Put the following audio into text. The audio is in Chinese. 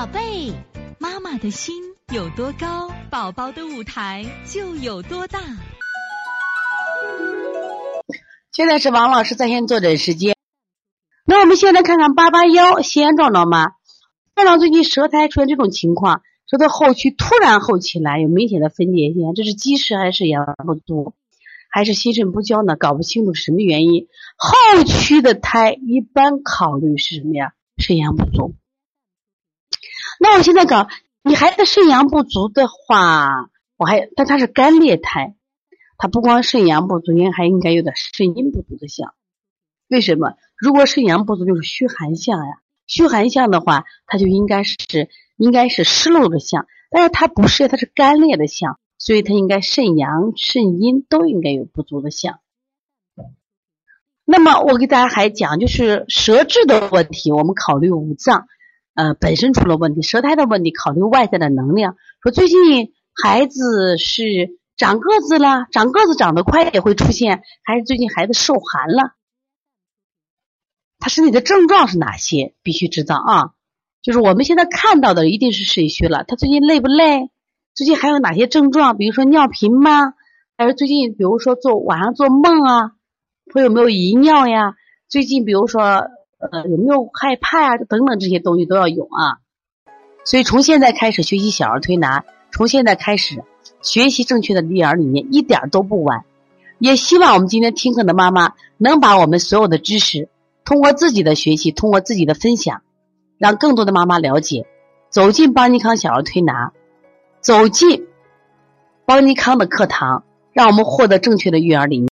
宝贝，妈妈的心有多高，宝宝的舞台就有多大。现在是王老师在线坐诊时间。那我们现在看看八八幺西安壮壮妈，壮壮最近舌苔出现这种情况，舌头后区突然厚起来，有明显的分界线，这是积食还是阳不足，还是心肾不交呢？搞不清楚什么原因。后区的苔一般考虑是什么呀？肾阳不足。那我现在搞你孩子肾阳不足的话，我还但他是干裂苔，他不光肾阳不足，应该还应该有点肾阴不足的象。为什么？如果肾阳不足，就是虚寒象呀。虚寒象的话，它就应该是应该是湿漏的象，但是它不是，它是干裂的象，所以它应该肾阳、肾阴都应该有不足的象。那么我给大家还讲，就是舌质的问题，我们考虑五脏。呃，本身出了问题，舌苔的问题，考虑外在的能量。说最近孩子是长个子了，长个子长得快也会出现，还是最近孩子受寒了？他身体的症状是哪些？必须知道啊！就是我们现在看到的一定是肾虚了。他最近累不累？最近还有哪些症状？比如说尿频吗？还是最近比如说做晚上做梦啊？会有没有遗尿呀？最近比如说。呃，有没有害怕啊？等等这些东西都要有啊。所以从现在开始学习小儿推拿，从现在开始学习正确的育儿理念，一点都不晚。也希望我们今天听课的妈妈能把我们所有的知识，通过自己的学习，通过自己的分享，让更多的妈妈了解，走进邦尼康小儿推拿，走进邦尼康的课堂，让我们获得正确的育儿理念。